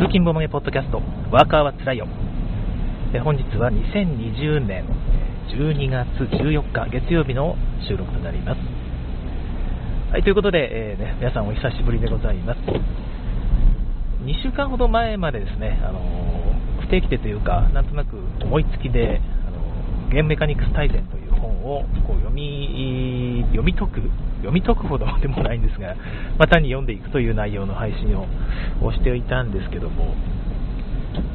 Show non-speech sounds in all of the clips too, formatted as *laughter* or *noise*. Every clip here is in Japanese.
通勤ボマゲポッドキャスト、ワーカーはつらいよ。本日は2020年12月14日月曜日の収録となります。はい、ということで、えーね、皆さんお久しぶりでございます。2週間ほど前までですね、あのー、不定期でというか、なんとなく思いつきで、あのー、ゲームメカニクス大全というをこう読み読み解く読み解くほどでもないんですが、まあ、単に読んでいくという内容の配信をしていたんですけども、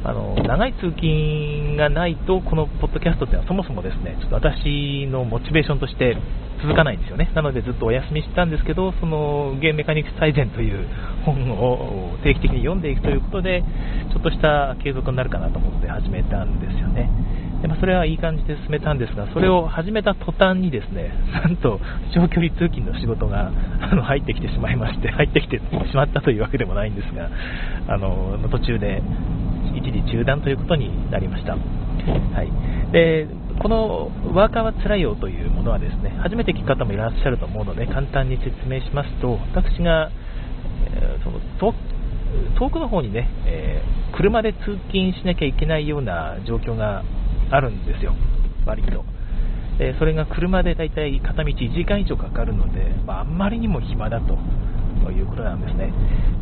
あの長い通勤がないと、このポッドキャストっていうのはそもそもですね、ちょっと私のモチベーションとして続かないんですよね。なのでずっとお休みしてたんですけど、そのゲームメカニクス最善という本を定期的に読んでいくということで、ちょっとした継続になるかなと思って始めたんですよね。でまあ、それはいい感じで進めたんですが、それを始めた途端にですね、なんと長距離通勤の仕事があの入ってきてしまいまして、入ってきてしまったというわけでもないんですが、あの途中で一時中断ということになりました。はい、でこのワーカーはつらいよというものはですね初めて聞く方もいらっしゃると思うので簡単に説明しますと私が、えー、その遠くの方にね、えー、車で通勤しなきゃいけないような状況があるんですよ、割と。でそれが車でだいたい片道1時間以上かかるので、まあ、あんまりにも暇だということなんですね。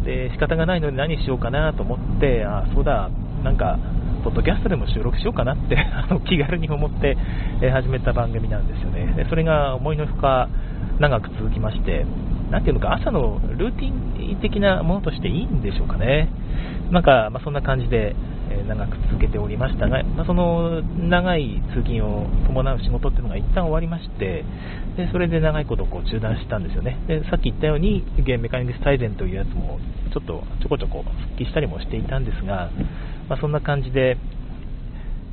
で仕方がないので何しようかなと思って、あそうだ、なんか、ポッドキャストでも収録しようかなって *laughs* あの気軽に思って、始めた番組なんですよね。でそれが思いのほか長く続きまして、なていうのか、朝のルーティン的なものとしていいんでしょうかね。なんか、まあ、そんな感じで、長く続けておりましたが、まあ、その長い通勤を伴う仕事っていうのが一旦終わりまして、でそれで長いことこう中断したんですよね。でさっき言ったように、ゲームメカニクス大全というやつもちょっとちょこちょこ復帰したりもしていたんですが、まあ、そんな感じで、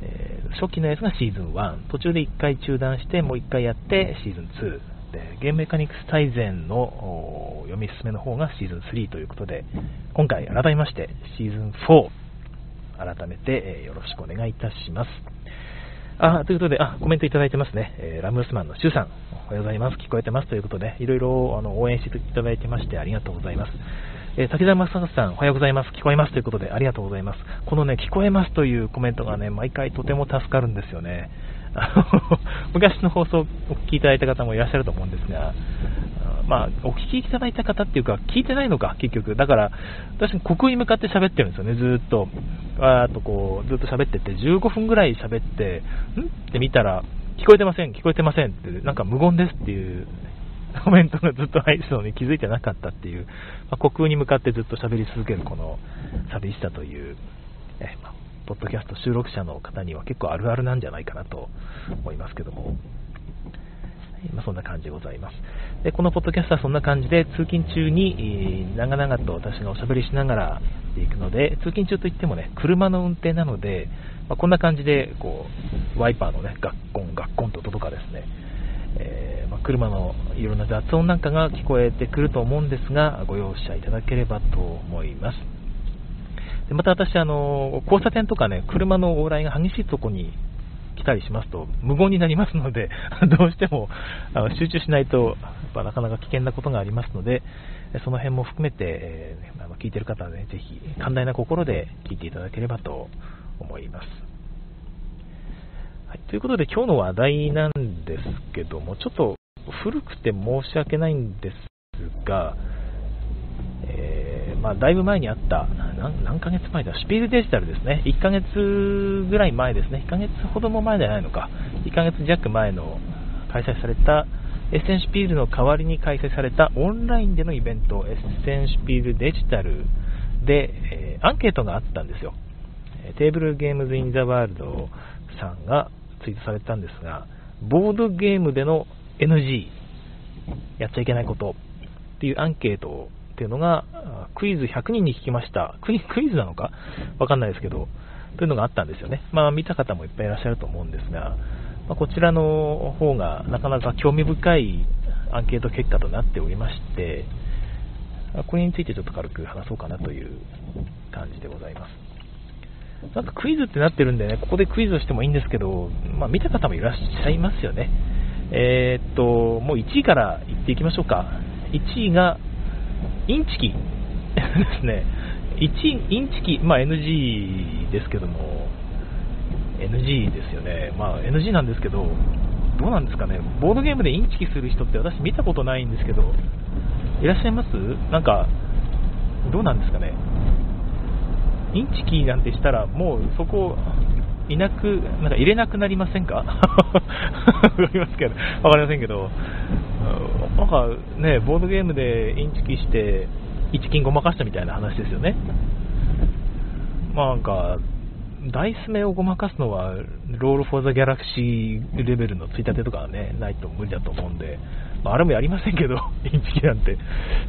えー、初期のやつがシーズン1、途中で1回中断して、もう1回やってシーズン2。でゲームメカニクス大全の読み進めの方がシーズン3ということで、今回改めましてシーズン4、改めて、えよろしくお願いいたします。あ、ということで、あ、コメントいただいてますね。えー、ラムスマンのシュウさん、おはようございます。聞こえてますということで、いろいろあの応援していただいてましてありがとうございます。えー、滝沢正和さん、おはようございます。聞こえますということで、ありがとうございます。このね、聞こえますというコメントがね、毎回とても助かるんですよね。*laughs* 昔の放送をお聞きいただいた方もいらっしゃると思うんですが、まあ、お聞きいただいた方っていうか、聞いてないのか、結局。だから、私、国に向かって喋ってるんですよね、ずっと。あとこう、ずっと喋ってて、15分ぐらい喋って、ん？って見たら、聞こえてません、聞こえてませんって、なんか無言ですっていうコメントがずっと入ってたのに気づいてなかったっていう、まあ、虚空に向かってずっと喋り続けるこの寂しさという、えまあ、ポッドキャスト収録者の方には結構あるあるなんじゃないかなと思いますけども、まあ、そんな感じでございます。で、このポッドキャストはそんな感じで、通勤中に、長々と私がおしゃべりしながらやっていくので、通勤中といってもね、車の運転なので、まあ、こんな感じで、こう、ワイパーのね、ガッコン、ガッコンと音とかですね、えー、まあ、車のいろんな雑音なんかが聞こえてくると思うんですが、ご容赦いただければと思います。でまた私、あの、交差点とかね、車の往来が激しいとこに来たりしますと無言になりますので *laughs* どうしても集中しないとやなかなか危険なことがありますので、その辺も含めて、えー、聞いている方はね、ぜひ寛大な心で聞いていただければと思います。はい、ということで今日の話題なんですけども、ちょっと古くて申し訳ないんですが、えー、まあ、だいぶ前にあった何、ヶ月前だ、 SPIEL.digital ですね、1ヶ月ぐらい前ですね、1ヶ月ほども前じゃないのか、1ヶ月弱前の開催されたエッセン SPIEL の代わりに開催されたオンラインでのイベント、エッセン SPIEL.digital で、えー、アンケートがあったんですよ。 Table Games in the World さんがツイートされたんですが、ボードゲームでの NG、やっちゃいけないことっていうアンケートをっていうのが、クイズ100人に聞きました。クイズなのか？わかんないですけど、というのがあったんですよね。まあ、見た方もいっぱいいらっしゃると思うんですが、まあ、こちらの方がなかなか興味深いアンケート結果となっておりまして、これについてちょっと軽く話そうかなという感じでございます。なんかクイズってなってるんでね、ここでクイズをしてもいいんですけど、まあ、見た方もいらっしゃいますよね。えー、っと、もう1位から言っていきましょうか。1位がインチキ？で *laughs* すね。1インチキ、まあ、NG ですけども、NG ですよね、まあ、NG なんですけど、どうなんですかね、ボードゲームでインチキする人って私見たことないんですけど、いらっしゃいます？なんか、どうなんですかね、インチキなんてしたら、もうそこ、いなく、なんか入れなくなりませんか？*laughs* わかりますけど、わかりませんけど、なんかね、ボードゲームでインチキして、一金ごまかしたみたいな話ですよね。まあなんか、ダイス目をごまかすのは、 Roll for the Galaxy レベルのついたてとかはね、ないと無理だと思うんで、まあ、あれもやりませんけど、*laughs* インチキなんて。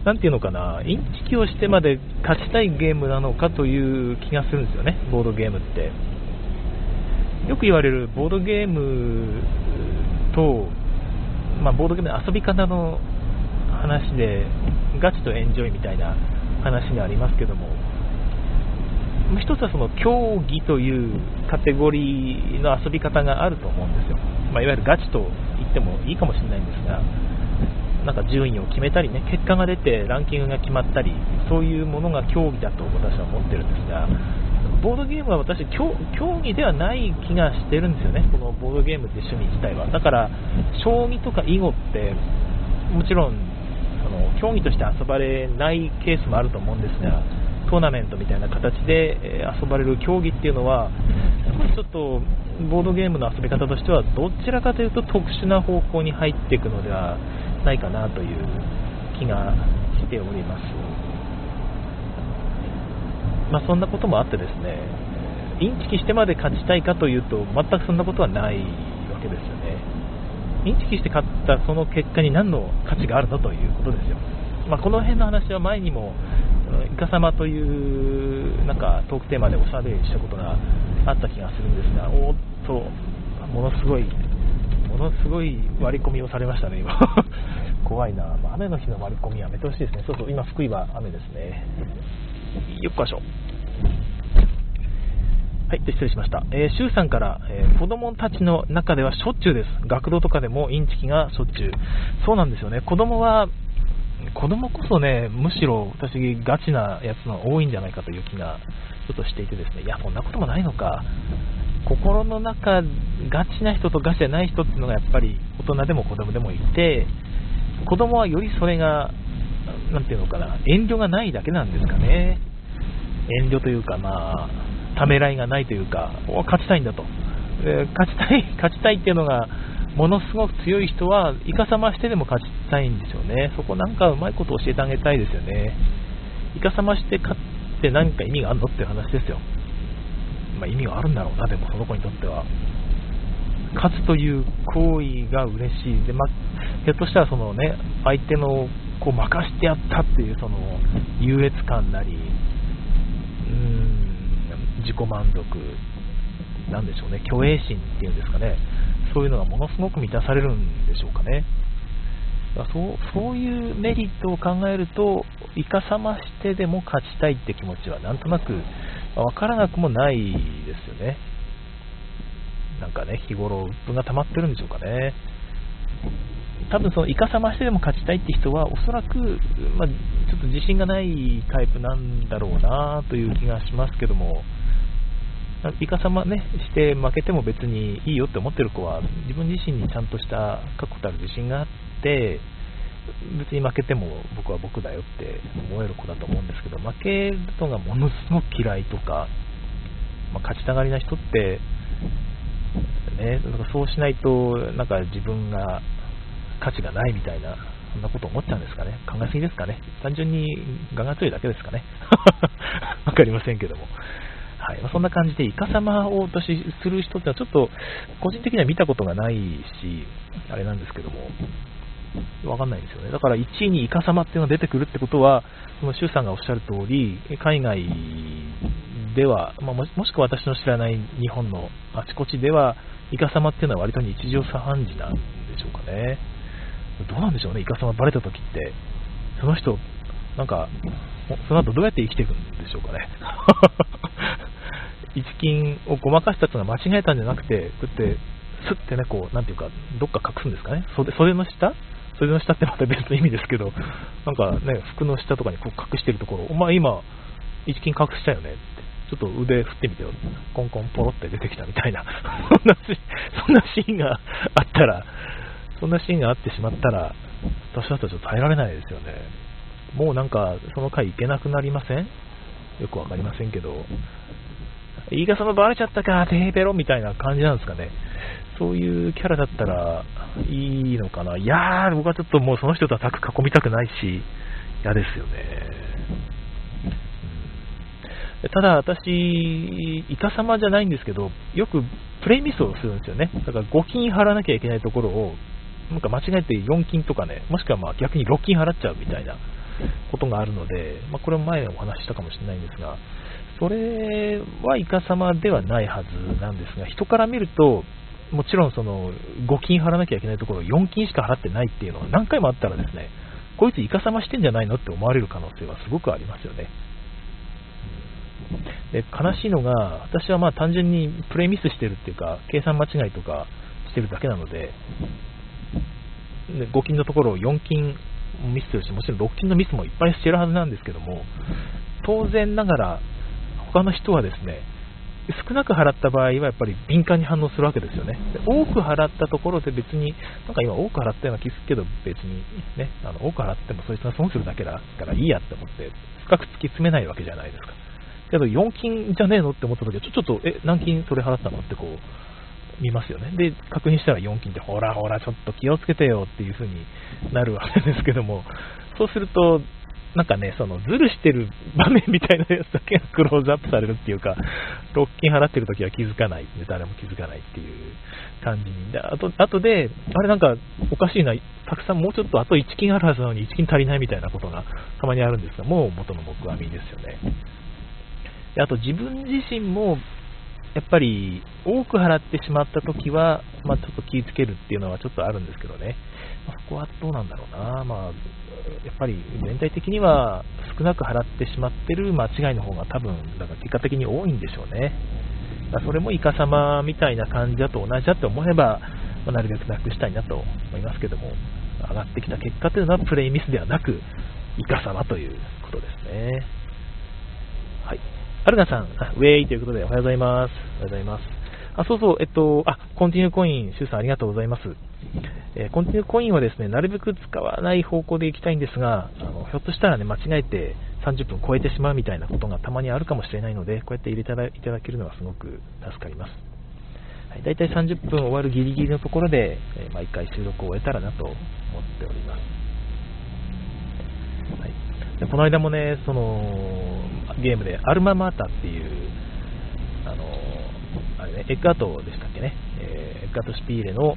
なんていうのかな、インチキをしてまで勝ちたいゲームなのかという気がするんですよね、ボードゲームって。よく言われるボードゲームと、まあ、ボードゲームの遊び方の話で、ガチとエンジョイみたいな話がありますけども、一つはその競技というカテゴリーの遊び方があると思うんですよ、まあ、いわゆるガチと言ってもいいかもしれないんですが、なんか順位を決めたりね、結果が出てランキングが決まったり、そういうものが競技だと私は思ってるんですが、ボードゲームは私競、競技ではない気がしてるんですよね、このボードゲームって趣味自体は。だから、将棋とか囲碁って、もちろんその競技として遊ばれないケースもあると思うんですが、トーナメントみたいな形で遊ばれる競技っていうのは、少しちょっとボードゲームの遊び方としては、どちらかというと特殊な方向に入っていくのではないかなという気がしております。まあ、そんなこともあってですね、インチキしてまで勝ちたいかというと、全くそんなことはないわけですよね。インチキして勝ったその結果に何の価値があるのということですよ。まあ、この辺の話は前にも、イカ様というなんかトークテーマでおしゃべりしたことがあった気がするんですが、おっと、ものすごい、ものすごい割り込みをされましたね、今。*laughs* 怖いな、雨の日の割り込みやめてほしいですね。そうそう、今、福井は雨ですね。よっこしょ。はい、失礼しました。えー、周さんから、えー、子供たちの中ではしょっちゅうです。学童とかでもインチキがしょっちゅう。そうなんですよね。子供は、子供こそね、むしろ私ガチなやつの多いんじゃないかという気がちょっとしていてですね、いや、そんなこともないのか。心の中、ガチな人とガチじゃない人っていうのがやっぱり大人でも子供でもいて、子供はよりそれが、なんていうのかな、遠慮がないだけなんですかね。遠慮というか、まあ、ためらいがないというか、勝ちたいんだと、え勝ちたい、*laughs* 勝ちたいっていうのが、ものすごく強い人は、イカサマしてでも勝ちたいんですよね、そこなんかうまいこと教えてあげたいですよね、イカサマして勝って何か意味があるのっていう話ですよ、まあ、意味があるんだろうな、でもその子にとっては。勝つという行為が嬉しい、でまひょっとしたらその、ね、相手のこう任してやったっていうその優越感なり、うん自己満足なんでしょうね、虚栄心っていうんですかね、そういうのがものすごく満たされるんでしょうかね。だそうそういうメリットを考えると、いかさましてでも勝ちたいって気持ちはなんとなく分からなくもないですよね。なんかね、日頃、鬱憤が溜まってるんでしょうかね。多分そのイカサマしてでも勝ちたいって人はおそらく、まあ、ちょっと自信がないタイプなんだろうなという気がしますけども、イカサマね、して負けても別にいいよって思ってる子は、自分自身にちゃんとした確固たる自信があって、別に負けても僕は僕だよって思える子だと思うんですけど、負けるのがものすごく嫌いとか、まあ、勝ちたがりな人って、ね、そうしないと、なんか自分が価値がないみたいな、そんなこと思っちゃうんですかね。考えすぎですかね。単純に我が強いだけですかね。*laughs* わかりませんけども。はいまあ、そんな感じで、イカ様を私する人ってのはちょっと個人的には見たことがないし、あれなんですけども、わかんないんですよね。だから1位にイカ様っていうのが出てくるってことは、その周さんがおっしゃる通り、海外では、まあ、もしくは私の知らない日本のあちこちでは、イカ様っていうのは割と日常茶飯事なんでしょうかね。どうなんでしょうね、イカ様バレた時って、その人、なんか、その後どうやって生きていくんでしょうかね。*laughs* 一金をごまかしたっていうのは間違えたんじゃなくて、こうやって、スッてね、こう、なんていうか、どっか隠すんですかね。袖袖の下？袖の下ってまた別の意味ですけど、なんかね、服の下とかにこう隠してるところ、お前今、一金隠したよねって。ちょっと腕振ってみてよ。コンコンポロって出てきたみたいな。そんなシーンがあったら、そんなシーンがあってしまったら、私だったらちょっと耐えられないですよね。もうなんか、その回行けなくなりません？よくわかりませんけど、言い方もバレちゃったか、テーペロみたいな感じなんですかね。そういうキャラだったらいいのかな。いやー、僕はちょっともうその人とはタ囲みたくないし、嫌ですよね。ただ私、イカ様じゃないんですけど、よくプレイミスをするんですよね。だから5金払わなきゃいけないところを、なんか間違えて4金とかね、もしくはまあ逆に6金払っちゃうみたいなことがあるので、まあ、これも前お話ししたかもしれないんですが、それはイカ様ではないはずなんですが、人から見ると、もちろんその5金払わなきゃいけないところを4金しか払ってないっていうのは何回もあったらですね、こいつイカ様してんじゃないのって思われる可能性はすごくありますよね。で悲しいのが、私はまあ単純にプレイミスしてるっていうか、計算間違いとかしてるだけなの、で5金のところを4金ミスするし、もちろん6金のミスもいっぱいしてるはずなんですけども、当然ながら、他の人はですね、少なく払った場合はやっぱり敏感に反応するわけですよね。で多く払ったところで別に、なんか今多く払ったような気するけど別にね、あの多く払ってもそいつが損するだけだからいいやって思って深く突き詰めないわけじゃないですか。けど4金じゃねえのって思った時はちょちょっと、え、何金それ払ったのってこう見ますよね。で、確認したら4金ってほらほらちょっと気をつけてよっていう風になるわけですけども、そうするとなんかね、そのズルしてる場面みたいなやつだけがクローズアップされるっていうか、ロッキン払ってる時は気づかない、誰も気づかないっていう感じに。で、あと、あとで、あれなんかおかしいな、たくさんもうちょっとあと1金あるはずなのに1金足りないみたいなことがたまにあるんですが、もう元の木阿弥ですよね。であと自分自身も、やっぱり多く払ってしまった時は、まあ、ちょっと気をつけるっていうのはちょっとあるんですけどね。まあ、そこはどうなんだろうな。まあやっぱり全体的には少なく払ってしまってる間違いの方が多分、だか結果的に多いんでしょうね。だそれもイカ様みたいな感じだと同じだと思えば、まあ、なるべくなくしたいなと思いますけども、上がってきた結果というのはプレイミスではなく、イカ様ということですね。はい。アルガさん、ウェイということでおはようございます。おはようございます。あ、そうそう、えっと、あ、コンティニューコイン、シュウさんありがとうございます。えー、コンティニューコインはですね、なるべく使わない方向でいきたいんですが、あのひょっとしたらね、間違えて30分超えてしまうみたいなことがたまにあるかもしれないので、こうやって入れていただけるのはすごく助かります。はい、だいたい30分終わるギリギリのところで、えー、毎回収録を終えたらなと思っております。はい、でこの間もね、そのゲームでアルママータっていう、あのあれね、エッガートでしたっけね、えー、エッガートシピーレの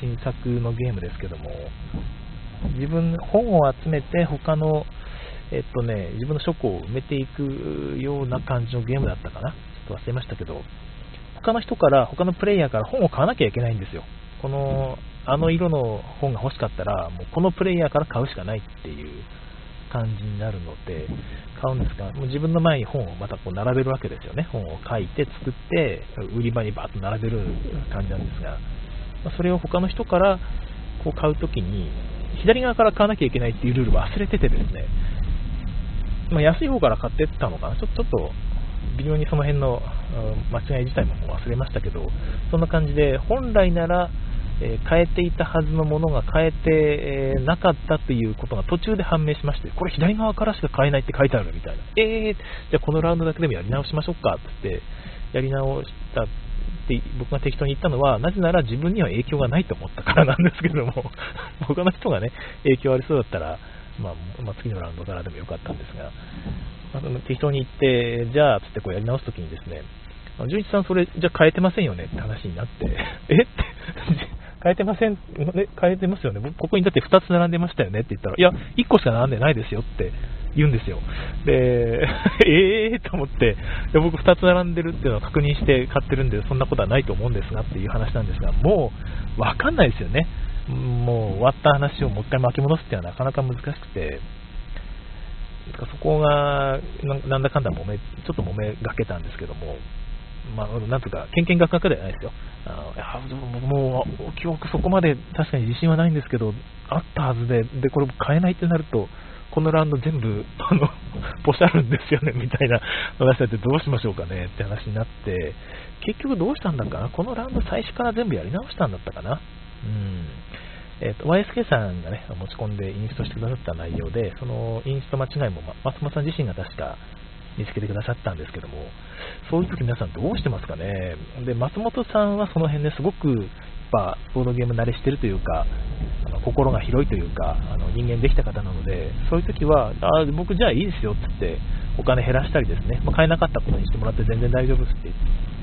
新作のゲームですけども、自分、本を集めて他の、えっとね、自分の書庫を埋めていくような感じのゲームだったかな。ちょっと忘れましたけど、他の人から、他のプレイヤーから本を買わなきゃいけないんですよ。この、あの色の本が欲しかったら、もうこのプレイヤーから買うしかないっていう感じになるので、買うんですが、もう自分の前に本をまたこう並べるわけですよね。本を書いて作って、売り場にバーッと並べる感じなんですが、それを他の人からこう買うときに、左側から買わなきゃいけないっていうルール忘れててですね、まあ、安い方から買ってったのかな、ちょちょっと微妙にその辺の間違い自体も忘れましたけど、そんな感じで、本来なら、え、変えていたはずのものが変えて、え、なかったということが途中で判明しまして、これ左側からしか変えないって書いてあるみたいな。えー、じゃあこのラウンドだけでもやり直しましょうかってって、やり直したって僕が適当に言ったのは、なぜなら自分には影響がないと思ったからなんですけども、*laughs* 他の人がね、影響ありそうだったら、まあ、まあ、次のラウンドからでもよかったんですが、まあ、適当に言って、じゃあ、つってこうやり直すときにですね、純一さん、それ、じゃあ変えてませんよねって話になって、*laughs* えって変えてません、ね、変えてますよね。ここにだって2つ並んでましたよねって言ったら、いや、1個しか並んでないですよって言うんですよ。で、*laughs* えーと思って、で僕2つ並んでるっていうのを確認して買ってるんで、そんなことはないと思うんですがっていう話なんですが、もうわかんないですよね。もう終わった話をもう一回巻き戻すっていうのはなかなか難しくて、そこがなんだかんだ揉め、ちょっと揉めがけたんですけども、まあ、なんとか、けんけんがくがくではないですよ。あいやもう、記憶そこまで確かに自信はないんですけど、あったはずで、で、これ変えないってなると、このラウンド全部、あの、*laughs* ポシャるんですよね、みたいな話だってどうしましょうかねって話になって、結局どうしたんだかな？このラウンド最初から全部やり直したんだったかな？うん。えーと、YSK さんが、ね、持ち込んでインストしてくださった内容で、そのインスト間違いも松本さん自身が確か見つけてくださったんですけども、そういう時皆さんどうしてますかね？で、松本さんはその辺ですごく、やっぱ、ボードゲーム慣れしてるというか、あの心が広いというか、あの人間できた方なので、そういう時は、あ僕じゃあいいですよって言って、お金減らしたりですね、まあ、買えなかったことにしてもらって全然大丈夫ですって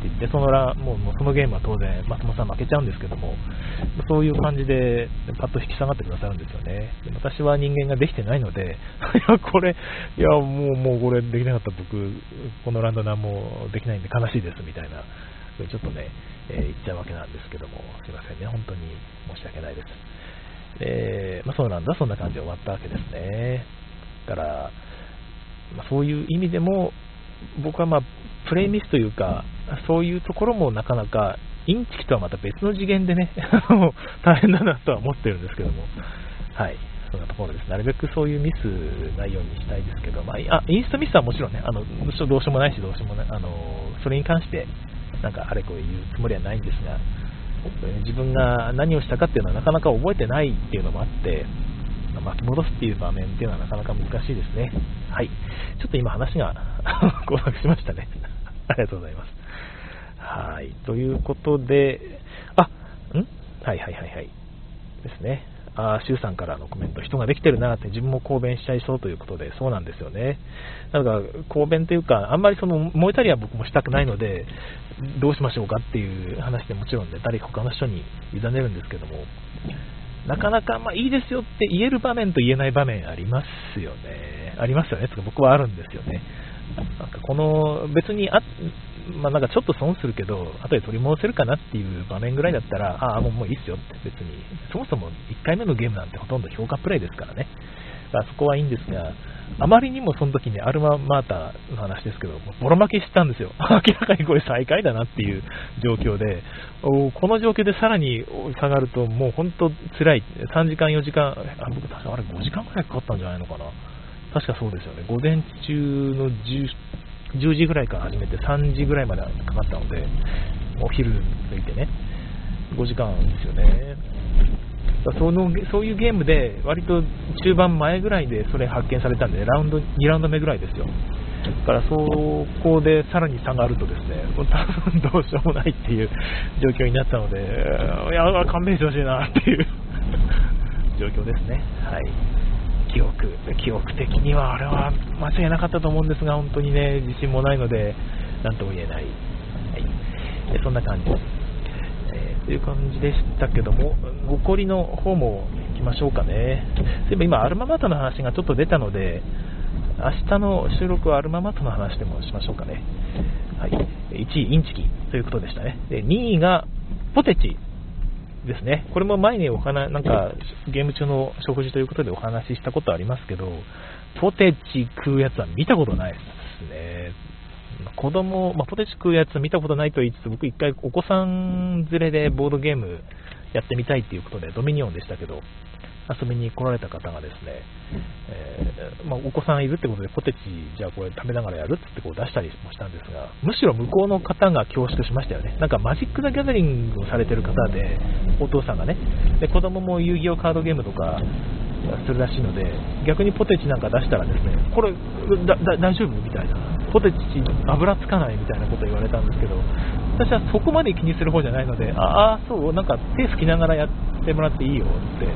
言って、そのらもうそのゲームは当然、松本さん負けちゃうんですけども、そういう感じでパッと引き下がってくださるんですよね。で私は人間ができてないので、*laughs* いや、これ、いや、もう、もうこれできなかった僕、このランド何もできないんで悲しいですみたいな、ちょっとね、えー、言っちゃうわけなんですけども、すいませんね、本当に申し訳ないです。えー、まあ、そうなんだ、そんな感じで終わったわけですね。から、そういう意味でも、僕はまあ、プレイミスというか、そういうところもなかなか、インチキとはまた別の次元でね、*laughs* 大変だなとは思ってるんですけども、はい、そんなところです。なるべくそういうミスないようにしたいですけど、まあ、あインストミスはもちろんね、あのどうしようもないし、どうしようもない、あのそれに関して、なんかあれこれ言うつもりはないんですが、自分が何をしたかっていうのはなかなか覚えてないっていうのもあって、巻き戻すっていう場面っていうのはなかなか難しいですね。はい。ちょっと今話が *laughs* 合格しましたね。*laughs* ありがとうございます。はい。ということで、あ、ん？はいはいはいはい。ですね。あシュウさんからのコメント、人ができてるなって自分も公弁しちゃいそうということで、そうなんですよね。なんか、公弁というか、あんまりその燃えたりは僕もしたくないので、どうしましょうかっていう話でもちろんね、誰か他の人に委ねるんですけども、なかなか、まあ、いいですよって言える場面と言えない場面ありますよね。ありますよね。つか僕はあるんですよね。なんかこの、別にあ、まあ、なんかちょっと損するけど、後で取り戻せるかなっていう場面ぐらいだったら、ああ、もうもういいっすよって別に、そもそも1回目のゲームなんてほとんど評価プレイですからね。あそこはいいんですが、あまりにもその時にアルママーターの話ですけど、ボロ負けしたんですよ。*laughs* 明らかにこれ最下位だなっていう状況で、この状況でさらに下がるともう本当辛い。3時間、4時間、あ僕確かあれ5時間くらいかかったんじゃないのかな。確かそうですよね。午前中の 10, 10時ぐらいから始めて3時ぐらいまでかかったので、お昼抜いてね、5時間ですよね。そのそういうゲームで割と中盤前ぐらいでそれ発見されたんでラウンド2ラウンド目ぐらいですよ。だからそこでさらに差があるとですね多分どうしようもないっていう状況になったのでいや勘弁してほしいなっていう。*laughs* 状況ですね。はい。記憶記憶的にはあれは間違いなかったと思うんですが本当にね自信もないので何とも言えない、はい、そんな感じ。ですという感じでしたけども、残りの方も行きましょうかね。そういえば今、アルママタの話がちょっと出たので、明日の収録はアルママタの話でもしましょうかね。はい、1位、インチキということでしたね。で2位がポテチですね。これも前にお話、なんかゲーム中の食事ということでお話ししたことありますけど、ポテチ食うやつは見たことないですね。子供、まあ、ポテチ食うやつ見たことないと言いつつ、僕一回お子さん連れでボードゲームやってみたいっていうことで、ドミニオンでしたけど、遊びに来られた方がですね、えー、まあ、お子さんいるってことで、ポテチ、じゃあこれ食べながらやるってこう出したりもしたんですが、むしろ向こうの方が恐縮しましたよね。なんかマジック・ザ・ギャザリングをされてる方で、お父さんがね、で子供も遊戯王カードゲームとかするらしいので、逆にポテチなんか出したらですね、これ、大丈夫？みたいな。ポテチ油つかないみたいなこと言われたんですけど、私はそこまで気にする方じゃないので、ああ、そう、なんか手拭きながらやってもらっていいよって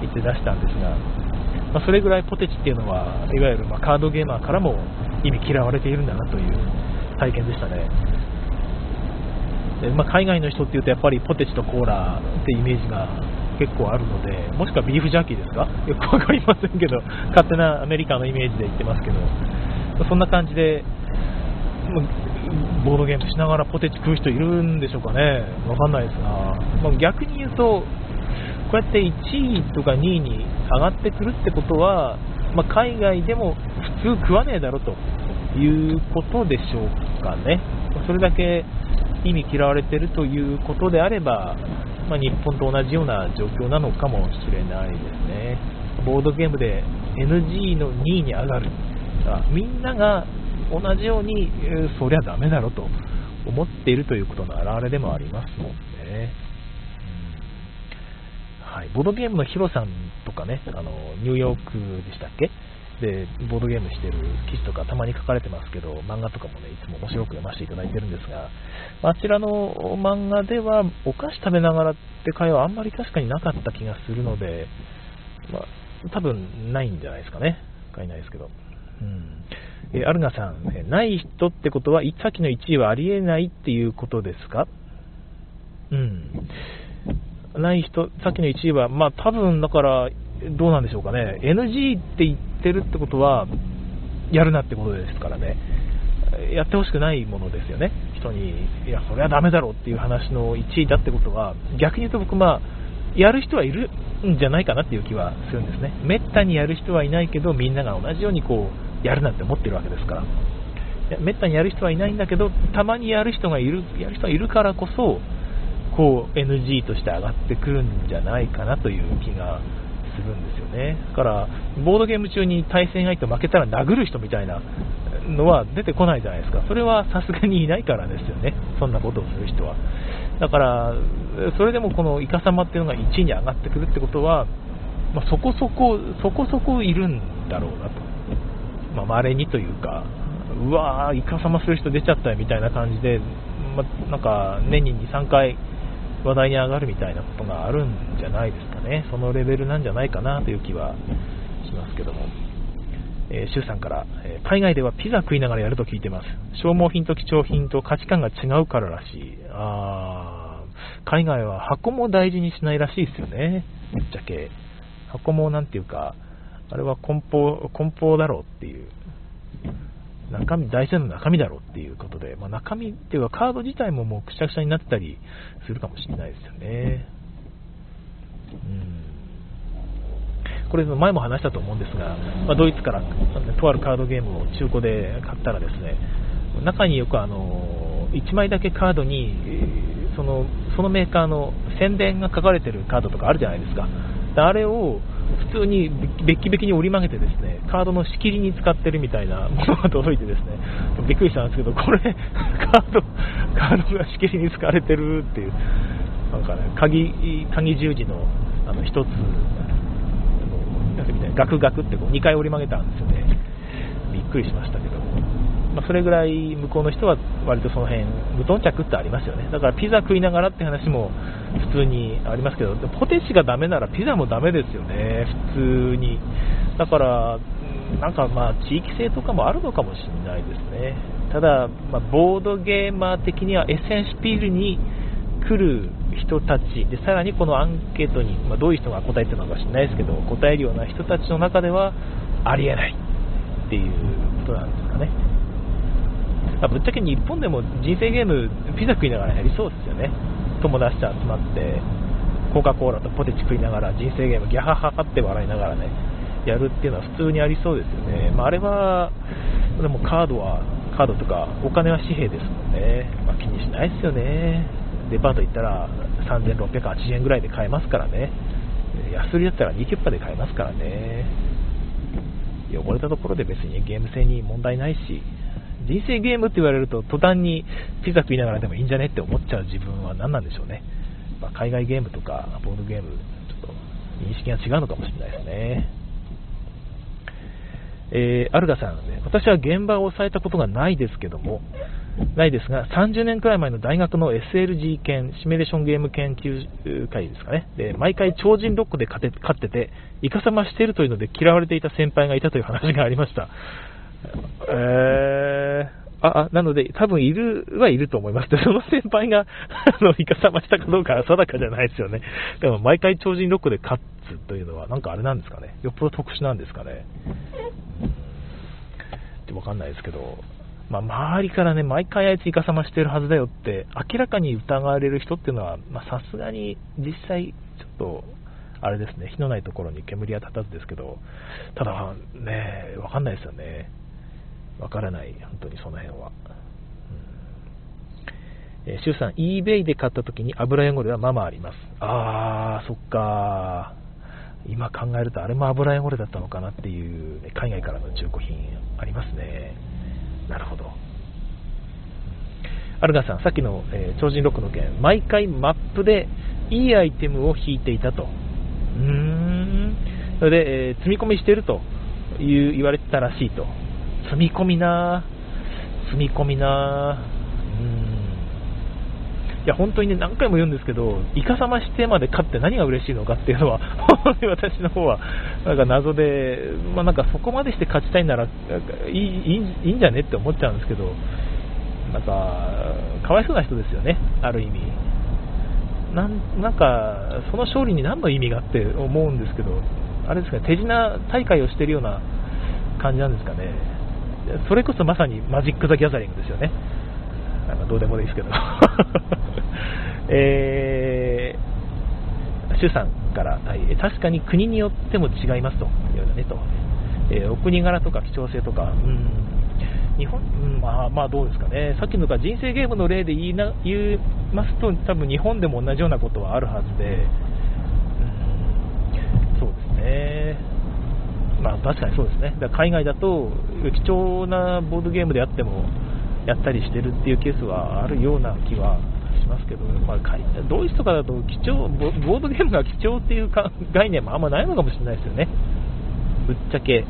言って出したんですが、まあ、それぐらいポテチっていうのは、いわゆるまカードゲーマーからも意味嫌われているんだなという体験でしたね。でまあ、海外の人っていうとやっぱりポテチとコーラってイメージが結構あるので、もしくはビーフジャーキーですか？よく分かりませんけど、勝手なアメリカのイメージで言ってますけど、そんな感じで、ボードゲームしながらポテチ食う人いるんでしょうかね、わかんないですが、まあ、逆に言うと、こうやって1位とか2位に上がってくるってことは、まあ、海外でも普通食わねえだろということでしょうかね、それだけ意味嫌われてるということであれば、まあ、日本と同じような状況なのかもしれないですね。ボードゲームで NG の2位に上がる。みんなが同じように、えー、そりゃダメだろと思っているということの表れでもありますもんね。はい、ボードゲームのヒロさんとかね、あのニューヨークでしたっけ？で、ボードゲームしてる記事とかたまに書かれてますけど、漫画とかもね、いつも面白く読ませていただいてるんですが、あちらの漫画では、お菓子食べながらって会話あんまり確かになかった気がするので、まあ、多分ないんじゃないですかね。買いないですけど。うん。えアルガさん、えない人ってことは、さっきの1位はありえないっていうことですか？うん。ない人、さっきの1位は、まあ多分だから、どうなんでしょうかね。NG って言ってるってことは、やるなってことですからね。やってほしくないものですよね。人に、いや、それはダメだろうっていう話の1位だってことは、逆に言うと僕、まあ、やる人はいるんじゃないかなっていう気はするんですね。めったにやる人はいないけど、みんなが同じようにこう、やるなんて思ってるわけですから。めったにやる人はいないんだけど、たまにやる人がいる、やる人がいるからこそ、こう NG として上がってくるんじゃないかなという気がするんですよね。だから、ボードゲーム中に対戦相手負けたら殴る人みたいなのは出てこないじゃないですか。それはさすがにいないからですよね。そんなことをする人は。だから、それでもこのイカ様っていうのが1位に上がってくるってことは、まあ、そこそこ、そこそこいるんだろうなと。まあ、稀にというか、うわー、イカ様する人出ちゃったよみたいな感じで、まあ、なんか年に2、3回話題に上がるみたいなことがあるんじゃないですかね。そのレベルなんじゃないかなという気はしますけども。えー、シュウさんから、えー、海外ではピザ食いながらやると聞いてます。消耗品と貴重品と価値観が違うかららしい。あー、海外は箱も大事にしないらしいですよね。ぶっちゃけ。箱もなんていうか、あれは梱包、梱包だろうっていう。中身、大事な中身だろうっていうことで、まあ、中身っていうかカード自体ももうくしゃくしゃになってたりするかもしれないですよね。うんこれ前も話したと思うんですが、まあ、ドイツからとあるカードゲームを中古で買ったらですね中によくあの1枚だけカードにそのそのメーカーの宣伝が書かれてるカードとかあるじゃないですかあれを普通にべきべきに折り曲げてですねカードの仕切りに使ってるみたいなものが届いてですねびっくりしたんですけどこれカードカードが仕切りに使われてるっていうなんかね鍵鍵十字のあの1つみたいなガクガクってこう2回折り曲げたんですよね。びっくりしましたけど。まあ、それぐらい向こうの人は割とその辺無頓着ってありますよね。だからピザ食いながらって話も普通にありますけどポテチがダメならピザもダメですよね。普通に。だからなんかまあ地域性とかもあるのかもしれないですね。ただ、まあ、ボードゲーマー的にはエッセンシピールに来る人たちでさらにこのアンケートに、まあ、どういう人が答えてるのか知らないですけど答えるような人たちの中ではありえないっていうことなんですかね。まあ、ぶっちゃけ日本でも人生ゲーム、ピザ食いながらやりそうですよね。友達と集まって、コカ・コーラとポテチ食いながら人生ゲームギャハハハって笑いながらね、やるっていうのは普通にありそうですよね。まあ、あれは、でもカードは、カードとかお金は紙幣ですもんね。まあ、気にしないですよね。デパート行ったら3680円ぐらいで買えますからね。安売りだったら2キュッパで買えますからね。汚れたところで別にゲーム性に問題ないし、人生ゲームって言われると途端にピザ食いながらでもいいんじゃねって思っちゃう自分は何なんでしょうね。まあ、海外ゲームとかボードゲーム、ちょっと認識が違うのかもしれないですね。えー、アルガさん、ね、私は現場を抑えたことがないですけども、ないですが、30年くらい前の大学の SLG 研、シミュレーションゲーム研究会ですかね。で、毎回超人ロックで勝ってて、イカサマしているというので嫌われていた先輩がいたという話がありました。えー、あ、なので、多分いるはいると思います。その先輩が、*laughs* あの、イカサマしたかどうかは定かじゃないですよね。でも、毎回超人ロックで勝つというのは、なんかあれなんですかね。よっぽど特殊なんですかね。ってわかんないですけど、まあ、周りからね、毎回あいつイカサマしてるはずだよって、明らかに疑われる人っていうのは、まさすがに実際、ちょっと、あれですね、火のないところに煙は立たずですけど、ただ、ね、わかんないですよね。わからない、本当にその辺は。うん、えー、シュウさん、eBay で買った時に油汚れはままあります。あー、そっか今考えるとあれも油汚れだったのかなっていう、ね、海外からの中古品ありますね。なるほど。アルガさん、さっきの、えー、超人ロックの件、毎回マップでいいアイテムを引いていたと。うーん。それで、えー、積み込みしてるという言われてたらしいと。積み込みな積み込みなうん。いや、本当にね、何回も言うんですけど、イカサマしてまで勝って何が嬉しいのかっていうのは、*laughs* 私の方は、なんか謎で、まあ、なんかそこまでして勝ちたいなら、いいいいんじゃねって思っちゃうんですけど、なんか、かわいそうな人ですよね、ある意味。なんなんか、その勝利に何の意味があって思うんですけど、あれですかね、手品大会をしているような感じなんですかね。それこそまさにマジック・ザ・ギャザリングですよね。なんかどうでもいいですけど。*laughs* えー、周さんから、はい、確かに国によっても違いますと、いうようねと。えー、お国柄とか貴重性とか、うん日本、うん、まあ、まあどうですかね、さっきのか人生ゲームの例で言いな言いますと、多分日本でも同じようなことはあるはずで、うん、そうですね、まあ確かにそうですね、だ海外だと貴重なボードゲームであってもやったりしてるっていうケースはあるような気はしますけど、まあ、ドイツとかだと貴重ボードゲームが貴重っていうか概念もあんまないのかもしれないですよね、ぶっちゃけ。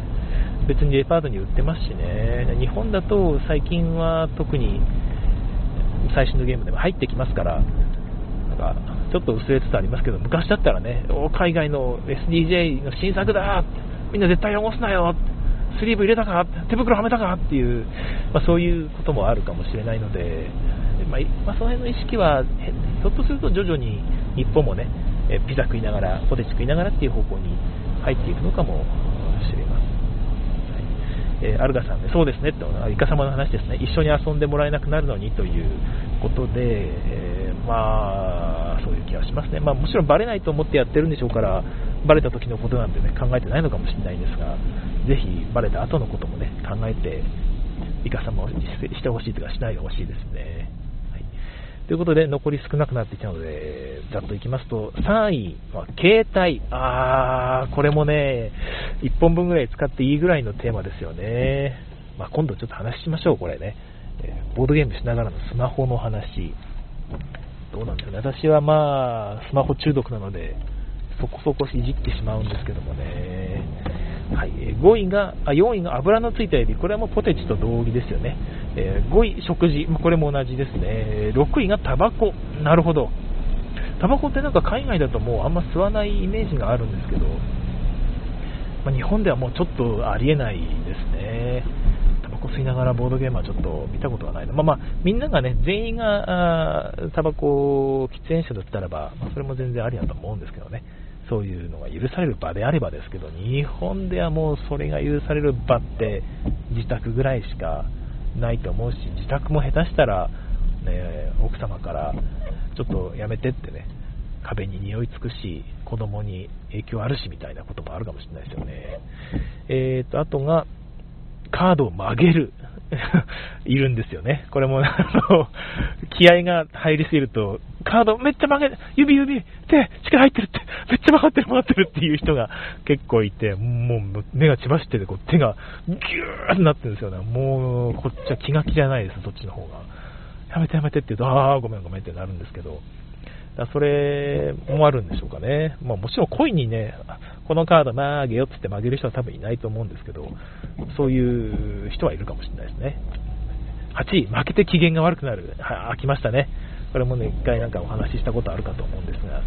別にデパートに売ってますしね、日本だと最近は特に最新のゲームでも入ってきますから、なんかちょっと薄れつつありますけど、昔だったらね、海外の SDJ の新作だみんな絶対汚すなよスリーブ入れたか手袋はめたかっていう、まあ、そういうこともあるかもしれないので、まあ、まあ、その辺の意識は、ひょっとすると徐々に日本もね、ピザ食いながら、ポテチ食いながらっていう方向に入っていくのかもしれません。えー、アルガさんで、そうですねって、イカ様の話ですね、一緒に遊んでもらえなくなるのにということで、えー、まあ、そういう気がしますね、まあ、もちろんバレないと思ってやってるんでしょうから、バレた時のことなんてね、考えてないのかもしれないんですが、ぜひバレた後のこともね、考えて、イカ様をしてほしいとか、しないでほしいですね。はいということで、残り少なくなってきたので、ざっといきますと、3位は携帯。あー、これもね、1本分ぐらい使っていいぐらいのテーマですよね。まあ、今度ちょっと話しましょう、これね。ボードゲームしながらのスマホの話。どうなんですかね。私はまあ、スマホ中毒なので、そこそこいじってしまうんですけどもね。はい、5位が、あ4位が油のついたエビ、これはもうポテチと同義ですよね。えー、5位、食事、これも同じですね。6位がタバコ、なるほど。タバコってなんか海外だともうあんま吸わないイメージがあるんですけど、まあ、日本ではもうちょっとありえないですね。タバコ吸いながらボードゲームはちょっと見たことがないの。まあまあ、みんながね、全員がタバコ喫煙者だったらば、まあ、それも全然ありだと思うんですけどね。そういうのが許される場であればですけど、日本ではもうそれが許される場って自宅ぐらいしかないと思うし、自宅も下手したら、ね、奥様からちょっとやめてってね、壁に匂いつくし、子供に影響あるしみたいなこともあるかもしれないですよね。えーと、あとが、カードを曲げる。*laughs* いるんですよね。これも、あの、気合が入りすぎると、カードめっちゃ曲げ、指指、手、力入ってるって、めっちゃ曲がってる曲がってるっていう人が結構いて、もう目が血走ってて、こう手がギューってなってるんですよね。もう、こっちは気が気じゃないです、そっちの方が。やめてやめてって言うと、ああ、ごめんごめんってなるんですけど、だそれもあるんでしょうかね。まあもちろん恋にね、このカード曲げよってって曲げる人は多分いないと思うんですけど、そういう人はいるかもしれないですね。8位、負けて機嫌が悪くなる。は、飽きましたね。これもね、一回なんかお話ししたことあるかと思うんですが、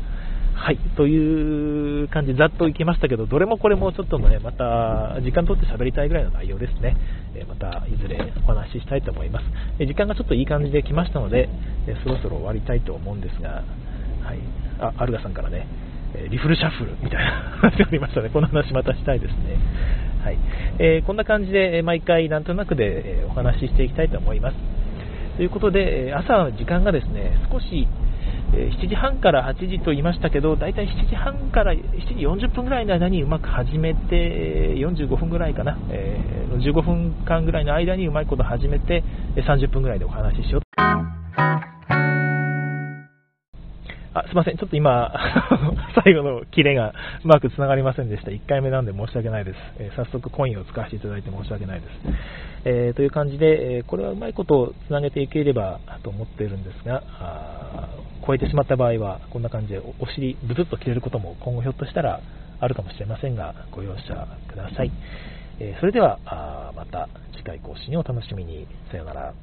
はい、という感じ、ざっといきましたけど、どれもこれもちょっとね、また時間取って喋りたいぐらいの内容ですね。えまたいずれお話ししたいと思います。時間がちょっといい感じで来ましたので、そろそろ終わりたいと思うんですが、はい、あ、アルガさんからね、リフルシャッフルみたいな話がありましたね。この話またしたいですね。はい。えー、こんな感じで毎回なんとなくでお話ししていきたいと思います。ということで、朝の時間がですね、少し7時半から8時と言いましたけど、大体7時半から7時40分ぐらいの間にうまく始めて、45分ぐらいかな、えー、15分間ぐらいの間にうまいこと始めて、30分ぐらいでお話ししよう。あすいません、ちょっと今、*laughs* 最後のキレがうまくつながりませんでした。1回目なんで申し訳ないです。えー、早速コインを使わせていただいて申し訳ないです。えー、という感じで、えー、これはうまいことつなげていければと思っているんですが、超えてしまった場合は、こんな感じでお尻ブツッと切れることも今後ひょっとしたらあるかもしれませんが、ご容赦ください。えそれでは、また次回更新をお楽しみに。さようなら。